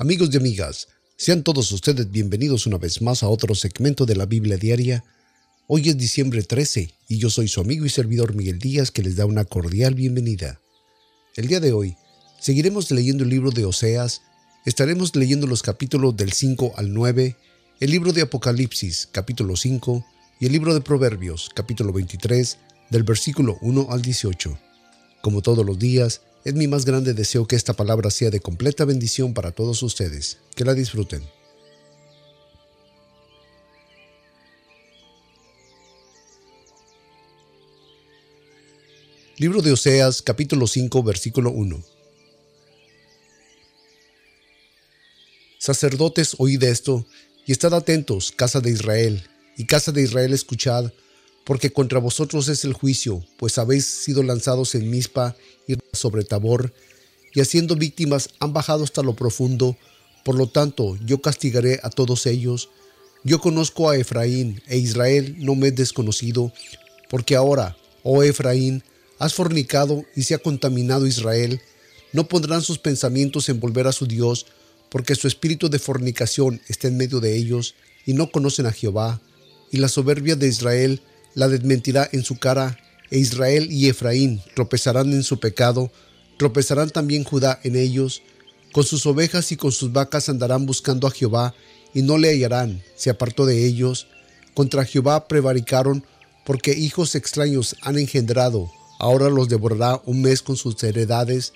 Amigos y amigas, sean todos ustedes bienvenidos una vez más a otro segmento de la Biblia Diaria. Hoy es diciembre 13 y yo soy su amigo y servidor Miguel Díaz que les da una cordial bienvenida. El día de hoy seguiremos leyendo el libro de Oseas, estaremos leyendo los capítulos del 5 al 9, el libro de Apocalipsis capítulo 5 y el libro de Proverbios capítulo 23 del versículo 1 al 18. Como todos los días, es mi más grande deseo que esta palabra sea de completa bendición para todos ustedes. Que la disfruten. Libro de Oseas, capítulo 5, versículo 1. Sacerdotes, oíd esto, y estad atentos, casa de Israel, y casa de Israel escuchad, porque contra vosotros es el juicio, pues habéis sido lanzados en Mispa y sobre Tabor, y haciendo víctimas han bajado hasta lo profundo, por lo tanto yo castigaré a todos ellos. Yo conozco a Efraín, e Israel no me es desconocido, porque ahora, oh Efraín, has fornicado y se ha contaminado Israel, no pondrán sus pensamientos en volver a su Dios, porque su espíritu de fornicación está en medio de ellos, y no conocen a Jehová, y la soberbia de Israel la desmentirá en su cara, e Israel y Efraín tropezarán en su pecado, tropezarán también Judá en ellos, con sus ovejas y con sus vacas andarán buscando a Jehová, y no le hallarán, se apartó de ellos, contra Jehová prevaricaron, porque hijos extraños han engendrado, ahora los devorará un mes con sus heredades.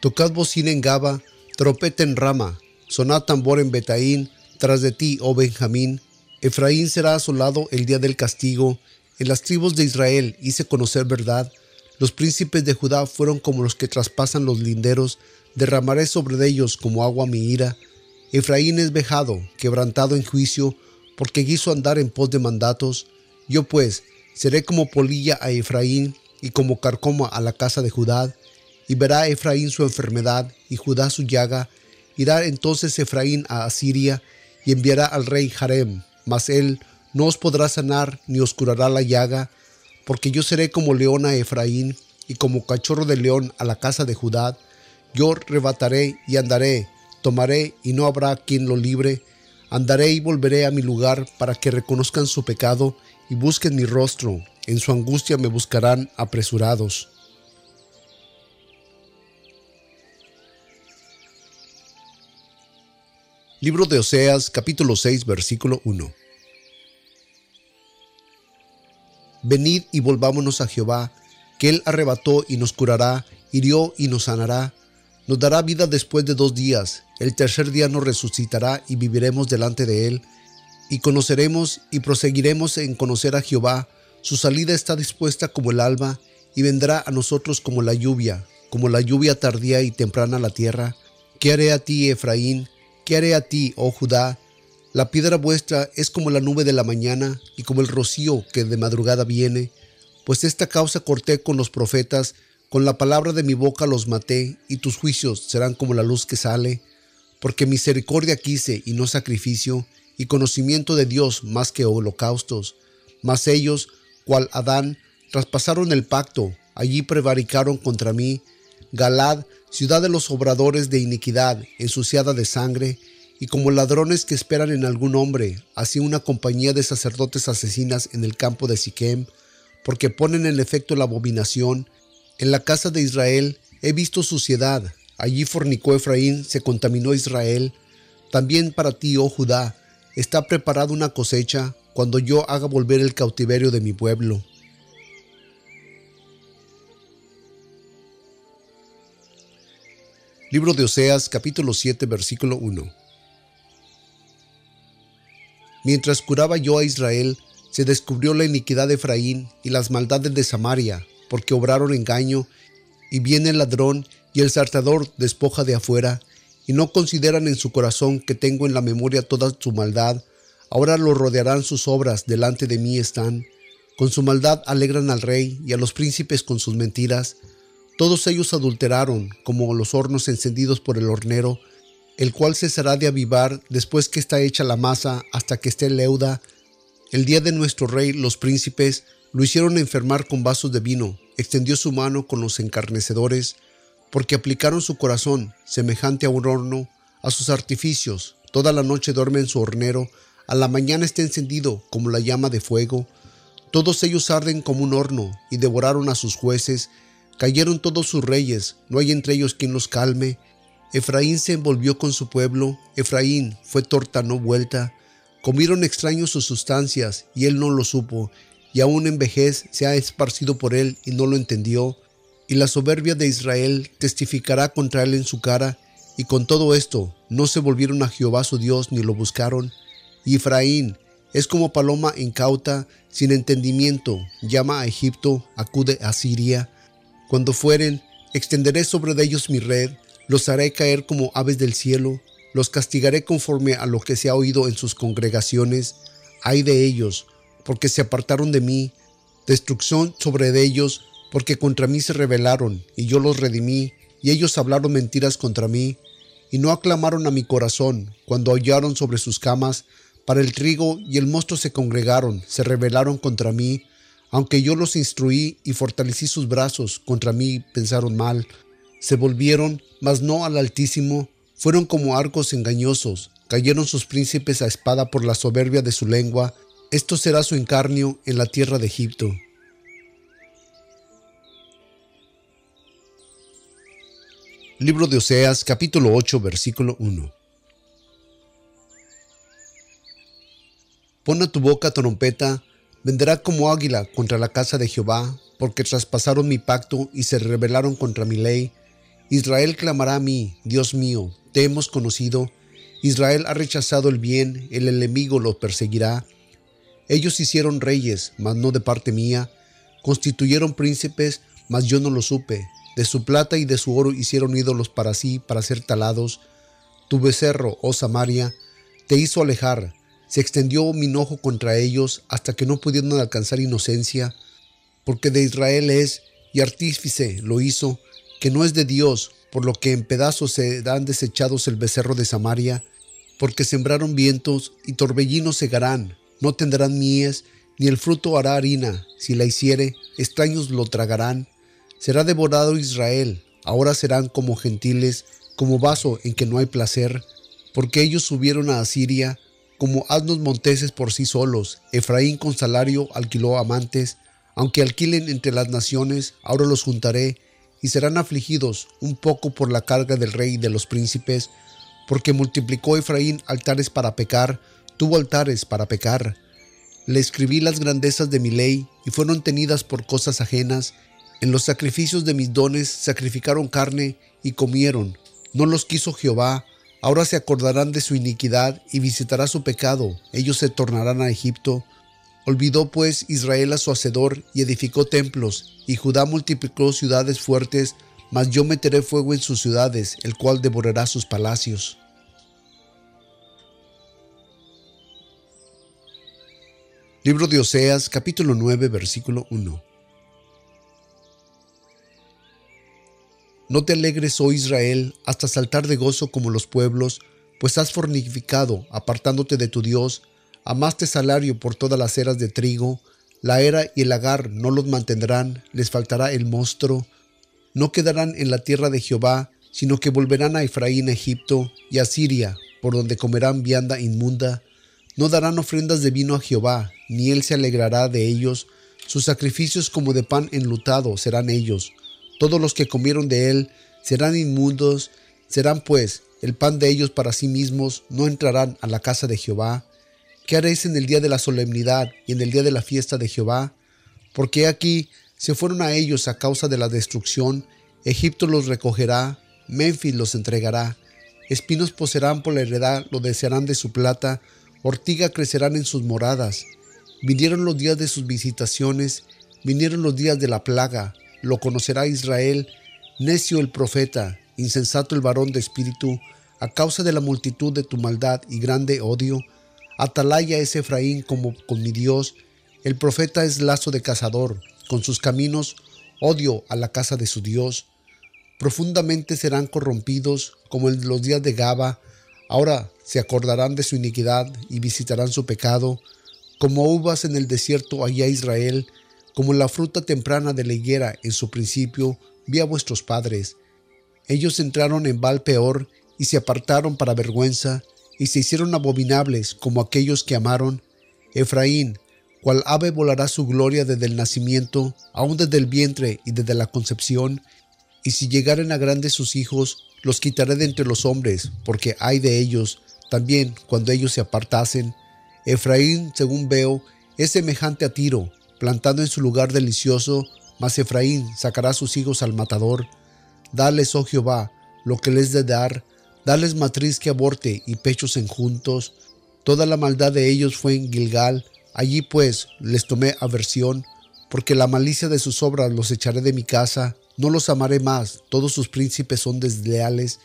Tocad bocina en Gaba, trompeta en Rama, sonad tambor en Betaín, tras de ti, oh Benjamín. Efraín será asolado el día del castigo, en las tribus de Israel hice conocer verdad. Los príncipes de Judá fueron como los que traspasan los linderos. Derramaré sobre ellos como agua mi ira. Efraín es vejado, quebrantado en juicio, porque quiso andar en pos de mandatos. Yo pues seré como polilla a Efraín y como carcoma a la casa de Judá. Y verá Efraín su enfermedad y Judá su llaga. Irá entonces Efraín a Asiria y enviará al rey Jarem, mas él no os podrá sanar ni os curará la llaga, porque yo seré como león a Efraín y como cachorro de león a la casa de Judá. Yo rebataré y andaré, tomaré y no habrá quien lo libre. Andaré y volveré a mi lugar para que reconozcan su pecado y busquen mi rostro. En su angustia me buscarán apresurados. Libro de Oseas capítulo 6 versículo 1 Venid y volvámonos a Jehová, que Él arrebató y nos curará, hirió y nos sanará. Nos dará vida después de dos días, el tercer día nos resucitará y viviremos delante de Él, y conoceremos y proseguiremos en conocer a Jehová. Su salida está dispuesta como el alba, y vendrá a nosotros como la lluvia, como la lluvia tardía y temprana a la tierra. ¿Qué haré a ti, Efraín? ¿Qué haré a ti, oh Judá? La piedra vuestra es como la nube de la mañana y como el rocío que de madrugada viene, pues esta causa corté con los profetas, con la palabra de mi boca los maté, y tus juicios serán como la luz que sale, porque misericordia quise y no sacrificio, y conocimiento de Dios más que holocaustos. Mas ellos, cual Adán, traspasaron el pacto, allí prevaricaron contra mí. Galad, ciudad de los obradores de iniquidad, ensuciada de sangre, y como ladrones que esperan en algún hombre, así una compañía de sacerdotes asesinas en el campo de Siquem, porque ponen en efecto la abominación. En la casa de Israel he visto suciedad, allí fornicó Efraín, se contaminó Israel. También para ti, oh Judá, está preparada una cosecha cuando yo haga volver el cautiverio de mi pueblo. Libro de Oseas capítulo 7 versículo 1 Mientras curaba yo a Israel, se descubrió la iniquidad de Efraín y las maldades de Samaria, porque obraron engaño, y viene el ladrón y el sartador despoja de afuera, y no consideran en su corazón que tengo en la memoria toda su maldad. Ahora lo rodearán sus obras, delante de mí están. Con su maldad alegran al rey y a los príncipes con sus mentiras. Todos ellos adulteraron, como los hornos encendidos por el hornero, el cual cesará de avivar después que está hecha la masa hasta que esté leuda. El día de nuestro rey los príncipes lo hicieron enfermar con vasos de vino, extendió su mano con los encarnecedores, porque aplicaron su corazón, semejante a un horno, a sus artificios, toda la noche duerme en su hornero, a la mañana está encendido como la llama de fuego. Todos ellos arden como un horno y devoraron a sus jueces, cayeron todos sus reyes, no hay entre ellos quien los calme. Efraín se envolvió con su pueblo, Efraín fue torta no vuelta. Comieron extraños sus sustancias y él no lo supo, y aún en vejez se ha esparcido por él y no lo entendió. Y la soberbia de Israel testificará contra él en su cara, y con todo esto no se volvieron a Jehová su Dios ni lo buscaron. Y Efraín es como paloma incauta, sin entendimiento, llama a Egipto, acude a Siria. Cuando fueren, extenderé sobre ellos mi red, los haré caer como aves del cielo, los castigaré conforme a lo que se ha oído en sus congregaciones. Ay de ellos, porque se apartaron de mí, destrucción sobre ellos, porque contra mí se rebelaron, y yo los redimí, y ellos hablaron mentiras contra mí, y no aclamaron a mi corazón cuando hollaron sobre sus camas, para el trigo y el mosto se congregaron, se rebelaron contra mí, aunque yo los instruí y fortalecí sus brazos, contra mí pensaron mal, se volvieron, mas no al Altísimo, fueron como arcos engañosos, cayeron sus príncipes a espada por la soberbia de su lengua, esto será su encarnio en la tierra de Egipto. Libro de Oseas capítulo 8 versículo 1 Pon a tu boca trompeta, vendrá como águila contra la casa de Jehová, porque traspasaron mi pacto y se rebelaron contra mi ley. Israel clamará a mí, Dios mío, te hemos conocido. Israel ha rechazado el bien, el enemigo lo perseguirá. Ellos hicieron reyes, mas no de parte mía, constituyeron príncipes, mas yo no lo supe. De su plata y de su oro hicieron ídolos para sí, para ser talados. Tu becerro, oh Samaria, te hizo alejar, se extendió mi enojo contra ellos hasta que no pudieron alcanzar inocencia, porque de Israel es, y artífice lo hizo, que no es de Dios, por lo que en pedazos se dan desechados el becerro de Samaria, porque sembraron vientos y torbellinos segarán, no tendrán mies, ni el fruto hará harina, si la hiciere, extraños lo tragarán. Será devorado Israel, ahora serán como gentiles, como vaso en que no hay placer, porque ellos subieron a Asiria, como asnos monteses por sí solos. Efraín con salario alquiló amantes, aunque alquilen entre las naciones, ahora los juntaré, y serán afligidos un poco por la carga del rey y de los príncipes, porque multiplicó Efraín altares para pecar, tuvo altares para pecar. Le escribí las grandezas de mi ley, y fueron tenidas por cosas ajenas. En los sacrificios de mis dones sacrificaron carne y comieron. No los quiso Jehová, Ahora se acordarán de su iniquidad y visitará su pecado. Ellos se tornarán a Egipto. Olvidó pues Israel a su hacedor y edificó templos, y Judá multiplicó ciudades fuertes, mas yo meteré fuego en sus ciudades, el cual devorará sus palacios. Libro de Oseas capítulo 9 versículo 1 No te alegres, oh Israel, hasta saltar de gozo como los pueblos, pues has fornificado, apartándote de tu Dios, amaste salario por todas las eras de trigo, la era y el lagar no los mantendrán, les faltará el monstruo, no quedarán en la tierra de Jehová, sino que volverán a Efraín, Egipto y a Siria, por donde comerán vianda inmunda. No darán ofrendas de vino a Jehová, ni él se alegrará de ellos. Sus sacrificios como de pan enlutado serán ellos. Todos los que comieron de él serán inmundos, serán pues el pan de ellos para sí mismos, no entrarán a la casa de Jehová. ¿Qué haréis en el día de la solemnidad y en el día de la fiesta de Jehová? Porque aquí se fueron a ellos a causa de la destrucción, Egipto los recogerá, Memphis los entregará, espinos poseerán por la heredad, lo desearán de su plata, ortiga crecerán en sus moradas. Vinieron los días de sus visitaciones, vinieron los días de la plaga, lo conocerá Israel, necio el profeta, insensato el varón de espíritu, a causa de la multitud de tu maldad y grande odio. Atalaya es Efraín como con mi Dios, el profeta es lazo de cazador, con sus caminos odio a la casa de su Dios. Profundamente serán corrompidos como en los días de Gaba, ahora se acordarán de su iniquidad y visitarán su pecado, como uvas en el desierto allá Israel, como la fruta temprana de la higuera en su principio vi a vuestros padres. Ellos entraron en Val peor y se apartaron para vergüenza, y se hicieron abominables como aquellos que amaron. Efraín, cual ave volará su gloria desde el nacimiento, aún desde el vientre y desde la concepción, y si llegaren a grandes sus hijos, los quitaré de entre los hombres, porque hay de ellos, también cuando ellos se apartasen. Efraín, según veo, es semejante a Tiro, plantando en su lugar delicioso, mas Efraín sacará a sus hijos al matador. Dales, oh Jehová, lo que les de dar, dales matriz que aborte y pechos enjuntos. Toda la maldad de ellos fue en Gilgal, allí pues les tomé aversión, porque la malicia de sus obras los echaré de mi casa, no los amaré más, todos sus príncipes son desleales.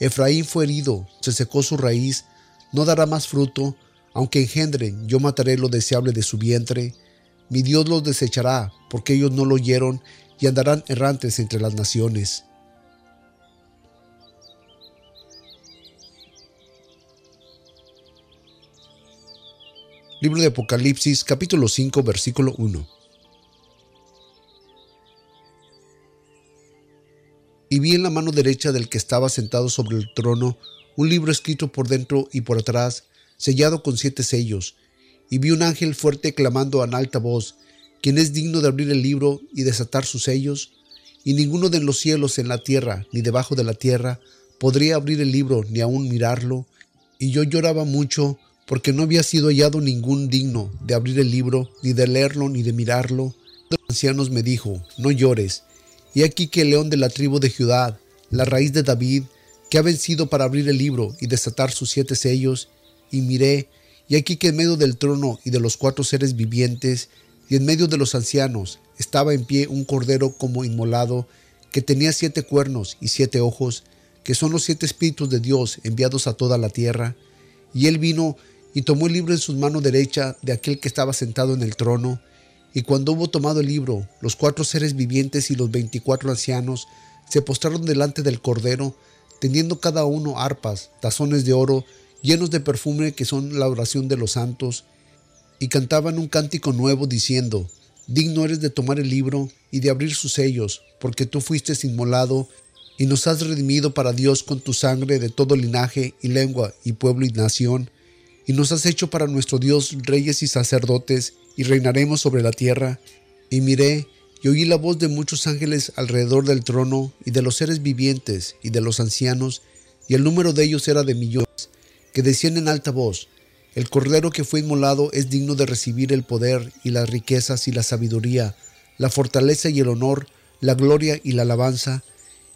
Efraín fue herido, se secó su raíz, no dará más fruto, aunque engendren, yo mataré lo deseable de su vientre. Mi Dios los desechará, porque ellos no lo oyeron, y andarán errantes entre las naciones. Libro de Apocalipsis capítulo 5 versículo 1 y vi en la mano derecha del que estaba sentado sobre el trono un libro escrito por dentro y por atrás, sellado con siete sellos, y vi un ángel fuerte clamando en alta voz, ¿quién es digno de abrir el libro y desatar sus sellos? Y ninguno de los cielos en la tierra, ni debajo de la tierra, podría abrir el libro ni aun mirarlo, y yo lloraba mucho, porque no había sido hallado ningún digno de abrir el libro, ni de leerlo, ni de mirarlo. Los ancianos me dijo, no llores, y aquí que el león de la tribu de Judá, la raíz de David, que ha vencido para abrir el libro y desatar sus siete sellos, y miré, y aquí que en medio del trono y de los cuatro seres vivientes, y en medio de los ancianos, estaba en pie un cordero como inmolado, que tenía siete cuernos y siete ojos, que son los siete espíritus de Dios enviados a toda la tierra. Y él vino y tomó el libro en su mano derecha de aquel que estaba sentado en el trono, y cuando hubo tomado el libro, los cuatro seres vivientes y los veinticuatro ancianos se postraron delante del Cordero, teniendo cada uno arpas, tazones de oro, llenos de perfume que son la oración de los santos, y cantaban un cántico nuevo diciendo, Digno eres de tomar el libro y de abrir sus sellos, porque tú fuiste inmolado y nos has redimido para Dios con tu sangre de todo linaje y lengua y pueblo y nación, y nos has hecho para nuestro Dios reyes y sacerdotes, y reinaremos sobre la tierra. Y miré y oí la voz de muchos ángeles alrededor del trono, y de los seres vivientes, y de los ancianos, y el número de ellos era de millones, que decían en alta voz, El Cordero que fue inmolado es digno de recibir el poder, y las riquezas, y la sabiduría, la fortaleza y el honor, la gloria y la alabanza.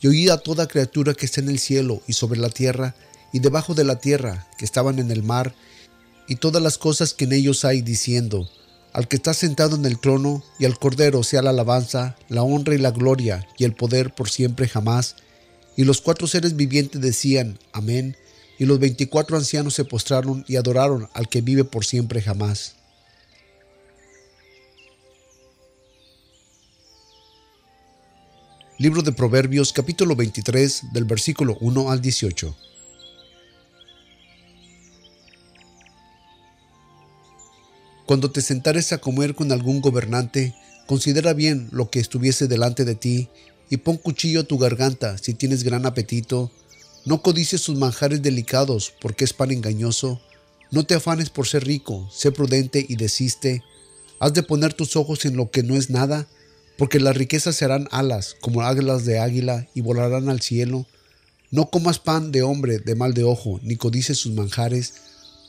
Y oí a toda criatura que está en el cielo y sobre la tierra, y debajo de la tierra, que estaban en el mar, y todas las cosas que en ellos hay, diciendo, al que está sentado en el trono y al Cordero sea la alabanza, la honra y la gloria y el poder por siempre jamás. Y los cuatro seres vivientes decían, Amén, y los veinticuatro ancianos se postraron y adoraron al que vive por siempre jamás. Libro de Proverbios capítulo 23 del versículo 1 al 18. Cuando te sentares a comer con algún gobernante, considera bien lo que estuviese delante de ti y pon cuchillo a tu garganta si tienes gran apetito. No codicies sus manjares delicados porque es pan engañoso. No te afanes por ser rico, sé prudente y desiste. Has de poner tus ojos en lo que no es nada, porque las riquezas serán alas como águilas de águila y volarán al cielo. No comas pan de hombre de mal de ojo, ni codices sus manjares,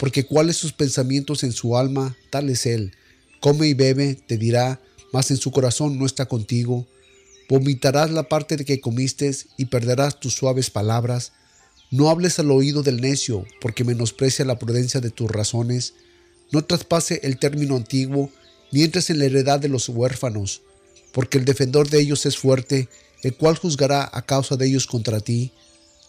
porque cuáles sus pensamientos en su alma, tal es él. Come y bebe, te dirá, mas en su corazón no está contigo. Vomitarás la parte de que comiste y perderás tus suaves palabras. No hables al oído del necio, porque menosprecia la prudencia de tus razones. No traspase el término antiguo, ni entres en la heredad de los huérfanos, porque el defensor de ellos es fuerte, el cual juzgará a causa de ellos contra ti.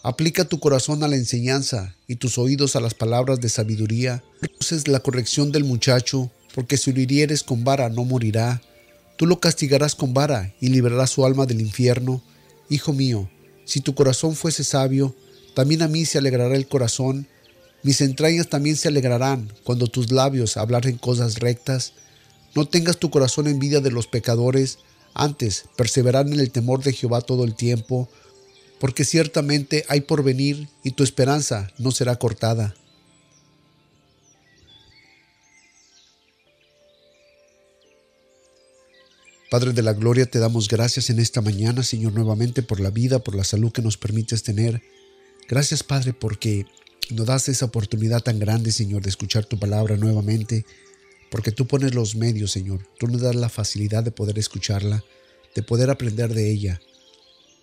Aplica tu corazón a la enseñanza y tus oídos a las palabras de sabiduría. Uses la corrección del muchacho, porque si lo hirieres con vara no morirá. Tú lo castigarás con vara y librarás su alma del infierno. Hijo mío, si tu corazón fuese sabio, también a mí se alegrará el corazón. Mis entrañas también se alegrarán cuando tus labios hablaren cosas rectas. No tengas tu corazón envidia de los pecadores, antes perseverar en el temor de Jehová todo el tiempo porque ciertamente hay por venir y tu esperanza no será cortada. Padre de la Gloria, te damos gracias en esta mañana, Señor, nuevamente por la vida, por la salud que nos permites tener. Gracias, Padre, porque nos das esa oportunidad tan grande, Señor, de escuchar tu palabra nuevamente, porque tú pones los medios, Señor. Tú nos das la facilidad de poder escucharla, de poder aprender de ella.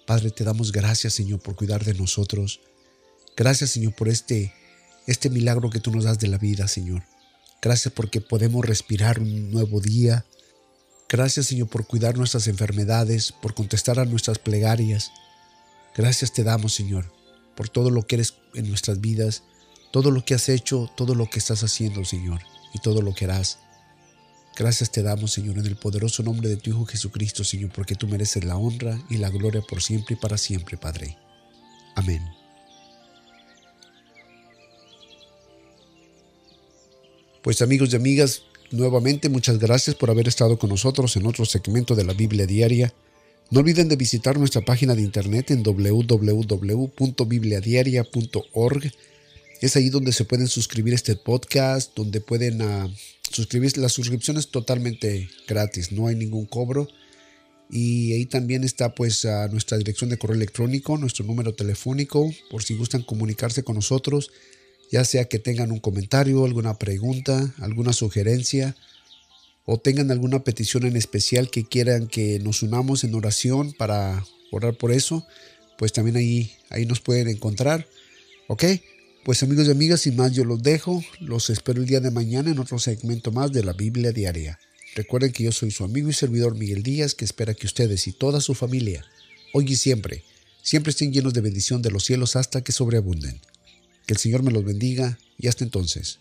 Padre, te damos gracias, Señor, por cuidar de nosotros. Gracias, Señor, por este, este milagro que tú nos das de la vida, Señor. Gracias porque podemos respirar un nuevo día, Gracias Señor por cuidar nuestras enfermedades, por contestar a nuestras plegarias. Gracias te damos Señor por todo lo que eres en nuestras vidas, todo lo que has hecho, todo lo que estás haciendo Señor y todo lo que harás. Gracias te damos Señor en el poderoso nombre de tu Hijo Jesucristo Señor porque tú mereces la honra y la gloria por siempre y para siempre Padre. Amén. Pues amigos y amigas, Nuevamente muchas gracias por haber estado con nosotros en otro segmento de la Biblia Diaria. No olviden de visitar nuestra página de internet en www.bibliadiaria.org. Es ahí donde se pueden suscribir a este podcast, donde pueden uh, suscribirse. La suscripción es totalmente gratis, no hay ningún cobro. Y ahí también está pues nuestra dirección de correo electrónico, nuestro número telefónico, por si gustan comunicarse con nosotros ya sea que tengan un comentario, alguna pregunta, alguna sugerencia o tengan alguna petición en especial que quieran que nos unamos en oración para orar por eso, pues también ahí, ahí nos pueden encontrar. ¿Ok? Pues amigos y amigas, sin más yo los dejo, los espero el día de mañana en otro segmento más de la Biblia Diaria. Recuerden que yo soy su amigo y servidor Miguel Díaz, que espera que ustedes y toda su familia, hoy y siempre, siempre estén llenos de bendición de los cielos hasta que sobreabunden. Que el Señor me los bendiga y hasta entonces.